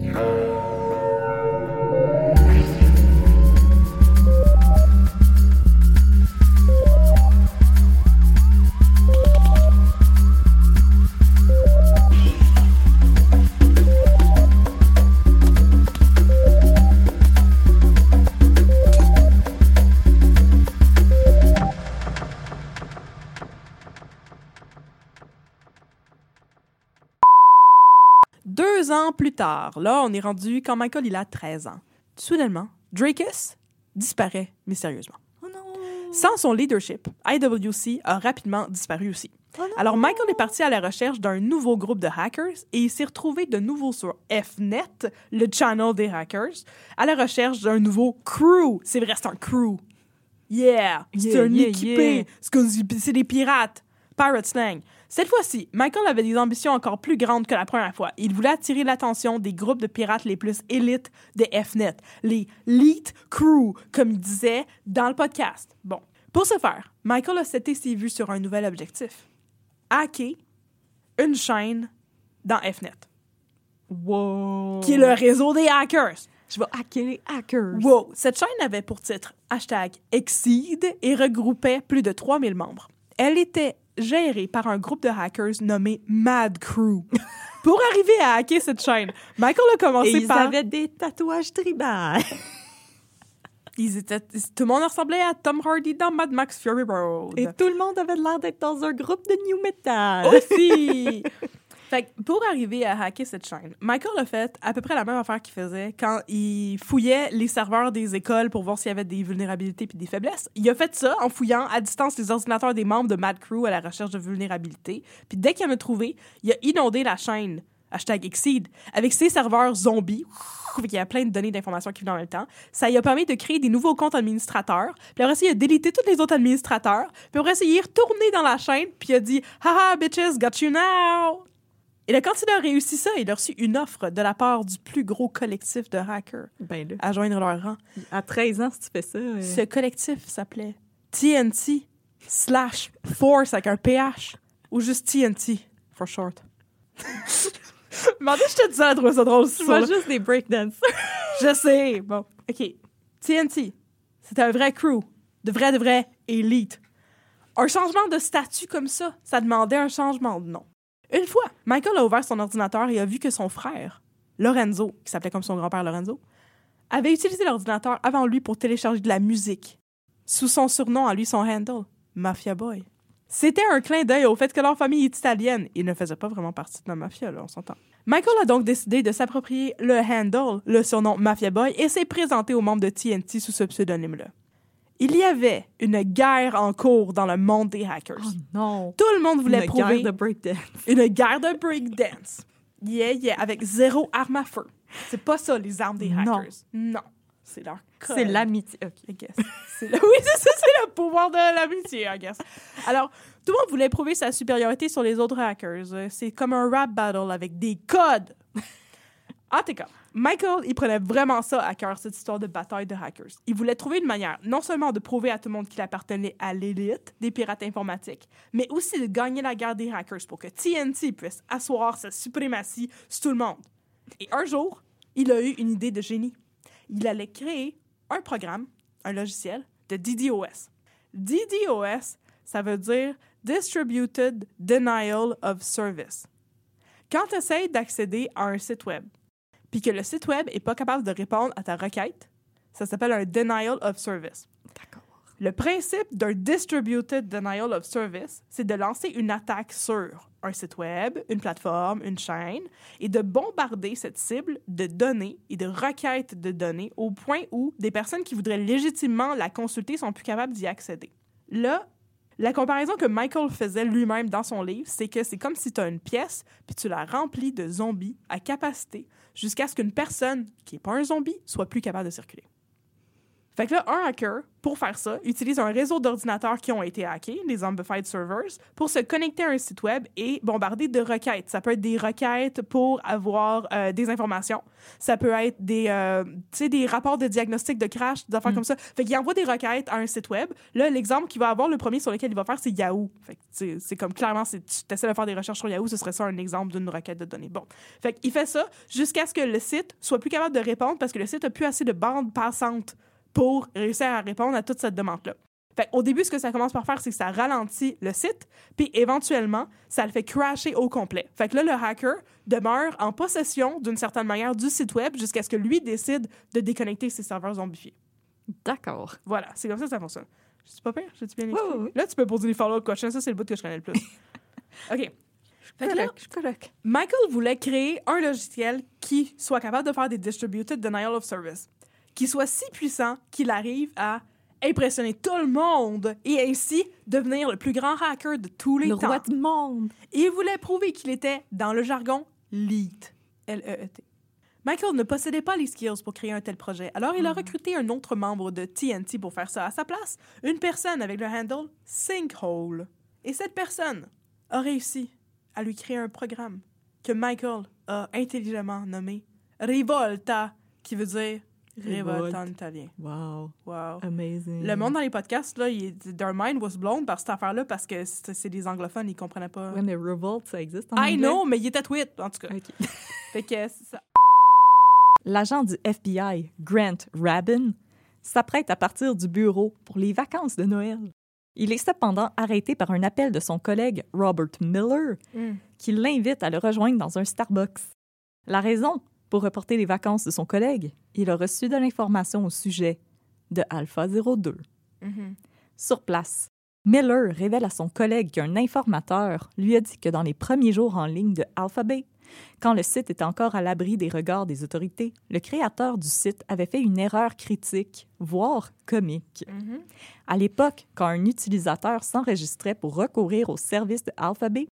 Deux plus tard, là, on est rendu quand Michael il a 13 ans. Soudainement, Drakus disparaît mystérieusement. Sans son leadership, IWC a rapidement disparu aussi. Alors Michael est parti à la recherche d'un nouveau groupe de hackers et il s'est retrouvé de nouveau sur Fnet, le channel des hackers, à la recherche d'un nouveau crew. C'est vrai, c'est un crew. Yeah, c'est un yeah, équipé. yeah. C'est des pirates. Pirate slang. Cette fois-ci, Michael avait des ambitions encore plus grandes que la première fois. Il voulait attirer l'attention des groupes de pirates les plus élites de Fnet, les Elite Crew, comme il disait dans le podcast. Bon, pour ce faire, Michael a seté ses vues sur un nouvel objectif. Hacker une chaîne dans Fnet, Wow. qui est le réseau des hackers. Je vais hacker les hackers. Wow! Cette chaîne avait pour titre hashtag Exceed et regroupait plus de 3000 membres. Elle était gérée par un groupe de hackers nommé Mad Crew. pour arriver à hacker cette chaîne, Michael a Et commencé ils par... avaient des tatouages tribales. Ils étaient... Tout le monde ressemblait à Tom Hardy dans Mad Max Fury Road. Et tout le monde avait l'air d'être dans un groupe de new metal. aussi. fait que pour arriver à hacker cette chaîne, Michael a fait à peu près la même affaire qu'il faisait quand il fouillait les serveurs des écoles pour voir s'il y avait des vulnérabilités puis des faiblesses. Il a fait ça en fouillant à distance les ordinateurs des membres de Mad Crew à la recherche de vulnérabilités. Puis dès qu'il en a trouvé, il a inondé la chaîne hashtag Exceed avec ses serveurs zombies. Qu'il y a plein de données d'informations qui viennent en même temps. Ça lui a permis de créer des nouveaux comptes administrateurs. Puis après ça, il a délité tous les autres administrateurs. Puis après ça, il est retourné dans la chaîne. Puis il a dit « Haha, bitches, got you now! » Et quand il a réussi ça, il a reçu une offre de la part du plus gros collectif de hackers Ben là, à joindre leur rang. à 13 ans, si tu fais ça... euh, Ce collectif s'appelait TNT slash Force avec un PH ou juste TNT for short. Demandez, je te disais, elle trouvait ça drôle. Ça, vois juste des breakdancers. Je sais. Bon, OK. TNT, c'était un vrai crew. De vrai, de vrai élite. Un changement de statut comme ça, ça demandait un changement de nom. Une fois, Michael a ouvert son ordinateur et a vu que son frère, Lorenzo, qui s'appelait comme son grand-père Lorenzo, avait utilisé l'ordinateur avant lui pour télécharger de la musique, sous son surnom à lui, son handle, Mafia Boy. C'était un clin d'œil au fait que leur famille est italienne. Il ne faisait pas vraiment partie de la mafia, là, on s'entend. Michael a donc décidé de s'approprier le handle, le surnom Mafia Boy, et s'est présenté aux membres de TNT sous ce pseudonyme-là. Il y avait une guerre en cours dans le monde des hackers. Oh non. Tout le monde voulait Une prouver guerre de breakdance. une guerre de breakdance. Yeah, yeah, avec zéro arme à feu. C'est pas ça, les armes des Non. hackers. Non. C'est leur code. C'est l'amitié. OK. I guess. Le- Oui, c'est ça, c'est le pouvoir de l'amitié, I guess. Alors, tout le monde voulait prouver sa supériorité sur les autres hackers. Euh, C'est comme un rap battle avec des codes. En tout cas, Michael, il prenait vraiment ça à cœur, cette histoire de bataille de hackers. Il voulait trouver une manière, non seulement de prouver à tout le monde qu'il appartenait à l'élite des pirates informatiques, mais aussi de gagner la guerre des hackers pour que TNT puisse asseoir sa suprématie sur tout le monde. Et un jour, il a eu une idée de génie. Il allait créer un programme, un logiciel de DDoS. DDoS, ça veut dire Distributed Denial of Service. Quand tu essaies d'accéder à un site web, puis que le site web n'est pas capable de répondre à ta requête, ça s'appelle un Denial of Service. D'accord. Le principe d'un Distributed Denial of Service, c'est de lancer une attaque sur un site web, une plateforme, une chaîne, et de bombarder cette cible de données et de requêtes de données au point où des personnes qui voudraient légitimement la consulter sont plus capables d'y accéder. Là, la comparaison que Michael faisait lui-même dans son livre, c'est que c'est comme si tu as une pièce, puis tu la remplis de zombies à capacité jusqu'à ce qu'une personne qui n'est pas un zombie soit plus capable de circuler. Fait que là, un hacker, pour faire ça, utilise un réseau d'ordinateurs qui ont été hackés, les Zombified Servers, pour se connecter à un site web et bombarder de requêtes. Ça peut être des requêtes pour avoir euh, des informations. Ça peut être des, euh, des rapports de diagnostic de crash, des affaires comme ça. Fait qu'il envoie des requêtes à un site web. Là, l'exemple qu'il va avoir, le premier sur lequel il va faire, c'est Yahoo. Fait que c'est comme clairement, c'est- tu essaies de faire des recherches sur Yahoo, ce serait ça un exemple d'une requête de données. Bon. Fait qu'il fait ça jusqu'à ce que le site soit plus capable de répondre parce que le site a plus assez de bandes passantes pour réussir à répondre à toute cette demande-là. Fait au début, ce que ça commence par faire, c'est que ça ralentit le site, puis éventuellement, ça le fait crasher au complet. Fait que là, le hacker demeure en possession d'une certaine manière du site web jusqu'à ce que lui décide de déconnecter ses serveurs zombifiés. D'accord. Voilà, c'est comme ça que ça fonctionne. Je suis pas pire, je suis bien ouais. Là, tu peux poser des follow-up questions, ça, c'est le bout que je connais le plus. OK. Fait que là, je. Michael voulait créer un logiciel qui soit capable de faire des distributed denial of service, qui soit si puissant qu'il arrive à impressionner tout le monde et ainsi devenir le plus grand hacker de tous les Le temps. roi du monde. Et il voulait prouver qu'il était, dans le jargon, LEET. L-E-E-T. Michael ne possédait pas les skills pour créer un tel projet, alors il a recruté un autre membre de TNT pour faire ça à sa place, une personne avec le handle Sinkhole. Et cette personne a réussi à lui créer un programme que Michael a intelligemment nommé Rivolta, qui veut dire en italien. Wow. Wow. Amazing. Le monde dans les podcasts, là, il, their mind was blown par cette affaire-là parce que c'est c'est des anglophones, ils comprenaient pas. Ouais, mais Revolt, ça existe en I anglais? know, mais il était tweet, en tout cas. OK. Fait que c'est ça. L'agent du FBI, Grant Rabin, s'apprête à partir du bureau pour les vacances de Noël. Il est cependant arrêté par un appel de son collègue Robert Miller, Mm. qui l'invite à le rejoindre dans un Starbucks. La raison? Pour reporter les vacances de son collègue, il a reçu de l'information au sujet de Alpha 02. Mhm. Sur place, Miller révèle à son collègue qu'un informateur lui a dit que dans les premiers jours en ligne de Alphabet, quand le site était encore à l'abri des regards des autorités, le créateur du site avait fait une erreur critique, voire comique. Mhm. À l'époque, quand un utilisateur s'enregistrait pour recourir au service de Alphabet,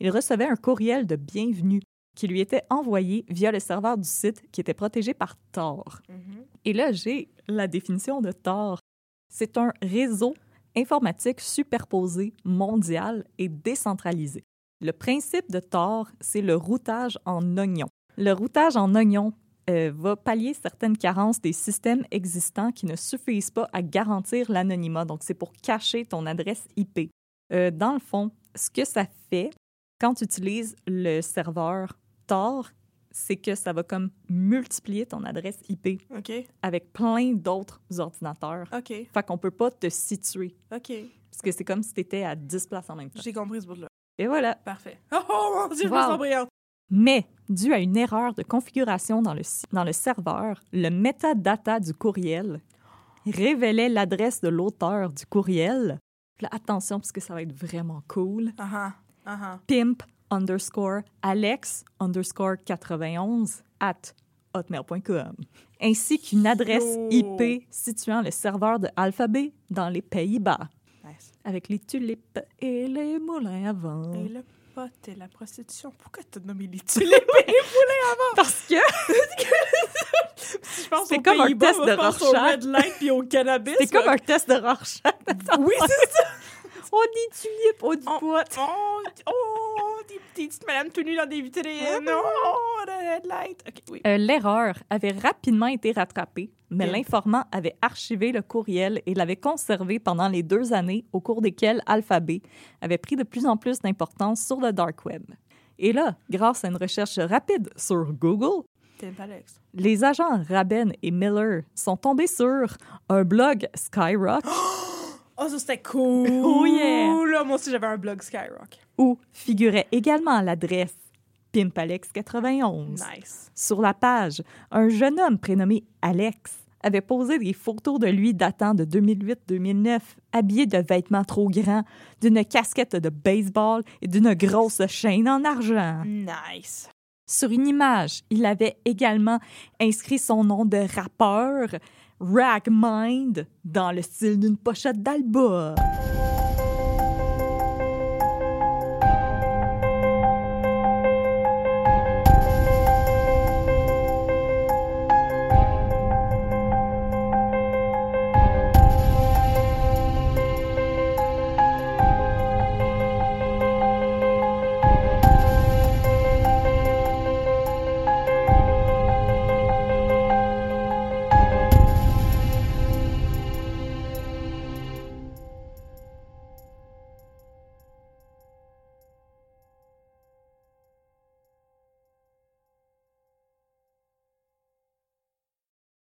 il recevait un courriel de bienvenue qui lui était envoyé via le serveur du site qui était protégé par Tor. Mhm. Et là, j'ai la définition de Tor. C'est un réseau informatique superposé, mondial et décentralisé. Le principe de Tor, c'est le routage en oignon. Le routage en oignon euh, va pallier certaines carences des systèmes existants qui ne suffisent pas à garantir l'anonymat. Donc, c'est pour cacher ton adresse IP. Euh, dans le fond, ce que ça fait quand tu utilises le serveur C'est que ça va comme multiplier ton adresse IP avec plein d'autres ordinateurs. OK. Fait qu'on peut pas te situer. OK. Parce que c'est comme si tu étais à 10 places en même temps. J'ai compris ce bout-là. Et voilà. Parfait. Oh, oh mon Dieu, je me sens brillante. Mais, dû à une erreur de configuration dans le, dans le serveur, le metadata du courriel révélait l'adresse de l'auteur du courriel. Là, attention, parce que ça va être vraiment cool. Ah. Ah ah. Pimp underscore Alex underscore 91 at hotmail.com, ainsi qu'une adresse. IP situant le serveur de Alphabet dans les Pays-Bas, Nice. avec les tulipes et les moulins à vent. Et là, pot et la prostitution. Pourquoi t'as nommé les tulipes et les poulets avant? Parce que C'est comme un test de Rorschach. C'est comme un test de Rorschach. Oui, c'est ça. On dit tulipe, on dit Oh, oh, oh, des petites madames tout nues dans des vitrines. Oh, Red Light. OK, oui. Euh, L'erreur avait rapidement été rattrapée, mais l'informant avait archivé le courriel et l'avait conservé pendant les deux années au cours desquelles Alphabet avait pris de plus en plus d'importance sur le dark web. Et là, grâce à une recherche rapide sur Google, les agents Raben et Miller sont tombés sur un blog Skyrock Oh, ça, c'était cool. Oh, yeah. Là, moi aussi, j'avais un blog Skyrock. où figurait également l'adresse Pimpalex91. Nice. Sur la page, un jeune homme prénommé Alex avait posé des photos de lui datant de 2008-2009, habillé de vêtements trop grands, d'une casquette de baseball et d'une grosse chaîne en argent. Nice. Sur une image, il avait également inscrit son nom de rappeur, Ragmind, dans le style d'une pochette d'album.